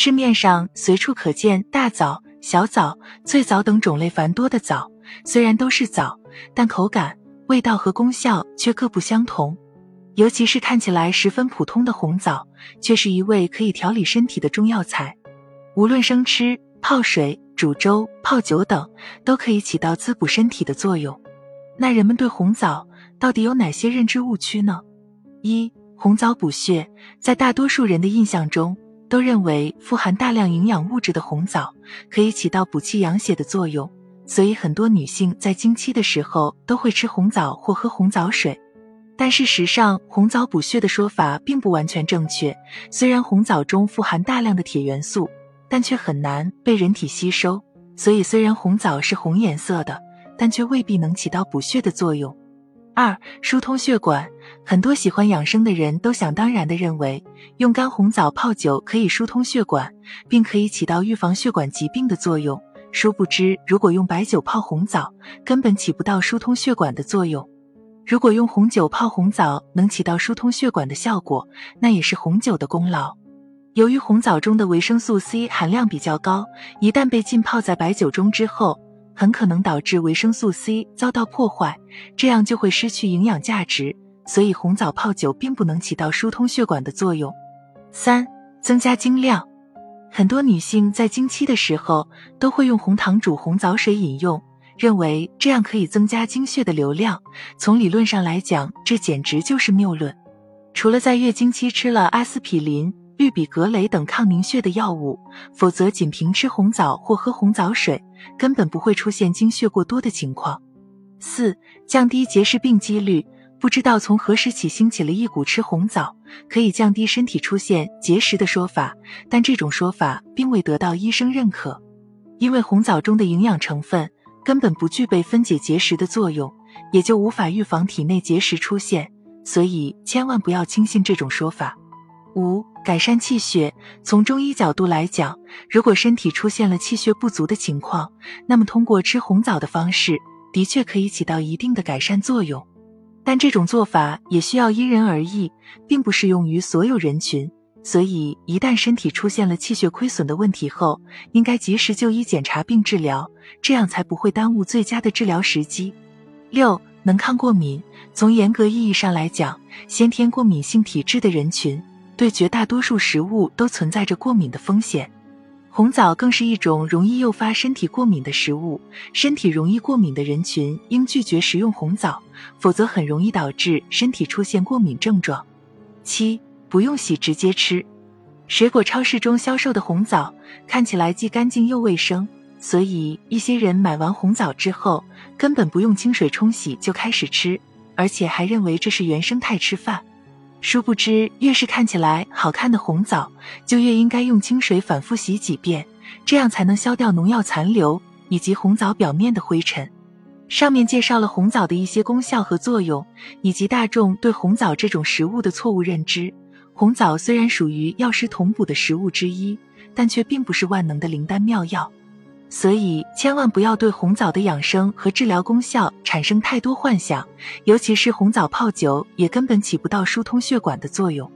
市面上随处可见大枣、小枣、脆枣等种类繁多的枣，虽然都是枣，但口感、味道和功效却各不相同。尤其是看起来十分普通的红枣，却是一味可以调理身体的中药材。无论生吃、泡水、煮粥、泡酒等，都可以起到滋补身体的作用。那人们对红枣到底有哪些认知误区呢？一、红枣补血，在大多数人的印象中，都认为富含大量营养物质的红枣可以起到补气养血的作用，所以很多女性在经期的时候都会吃红枣或喝红枣水。但事实上，红枣补血的说法并不完全正确。虽然红枣中富含大量的铁元素，但却很难被人体吸收，所以虽然红枣是红颜色的，但却未必能起到补血的作用。二、疏通血管，很多喜欢养生的人都想当然的认为，用干红枣泡酒可以疏通血管，并可以起到预防血管疾病的作用。殊不知，如果用白酒泡红枣，根本起不到疏通血管的作用。如果用红酒泡红枣能起到疏通血管的效果，那也是红酒的功劳。由于红枣中的维生素 C 含量比较高，一旦被浸泡在白酒中之后，很可能导致维生素 C 遭到破坏，这样就会失去营养价值。所以红枣泡酒并不能起到疏通血管的作用。三、增加精量，很多女性在经期的时候都会用红糖煮红枣水饮用。认为这样可以增加经血的流量，从理论上来讲，这简直就是谬论。除了在月经期吃了阿司匹林、氯吡格雷等抗凝血的药物，否则仅凭吃红枣或喝红枣水，根本不会出现经血过多的情况。四、降低结石病几率。不知道从何时起兴起了一股吃红枣可以降低身体出现结石的说法，但这种说法并未得到医生认可，因为红枣中的营养成分。根本不具备分解结石的作用，也就无法预防体内结石出现，所以千万不要轻信这种说法。五、改善气血。从中医角度来讲，如果身体出现了气血不足的情况，那么通过吃红枣的方式，的确可以起到一定的改善作用。但这种做法也需要因人而异，并不适用于所有人群。所以，一旦身体出现了气血亏损的问题后，应该及时就医检查并治疗，这样才不会耽误最佳的治疗时机。六、能抗过敏。从严格意义上来讲，先天过敏性体质的人群对绝大多数食物都存在着过敏的风险，红枣更是一种容易诱发身体过敏的食物。身体容易过敏的人群应拒绝食用红枣，否则很容易导致身体出现过敏症状。七。不用洗，直接吃。水果超市中销售的红枣看起来既干净又卫生，所以一些人买完红枣之后，根本不用清水冲洗就开始吃，而且还认为这是原生态吃饭。殊不知，越是看起来好看的红枣，就越应该用清水反复洗几遍，这样才能消掉农药残留以及红枣表面的灰尘。上面介绍了红枣的一些功效和作用，以及大众对红枣这种食物的错误认知。红枣虽然属于药食同补的食物之一，但却并不是万能的灵丹妙药，所以千万不要对红枣的养生和治疗功效产生太多幻想。尤其是红枣泡酒，也根本起不到疏通血管的作用。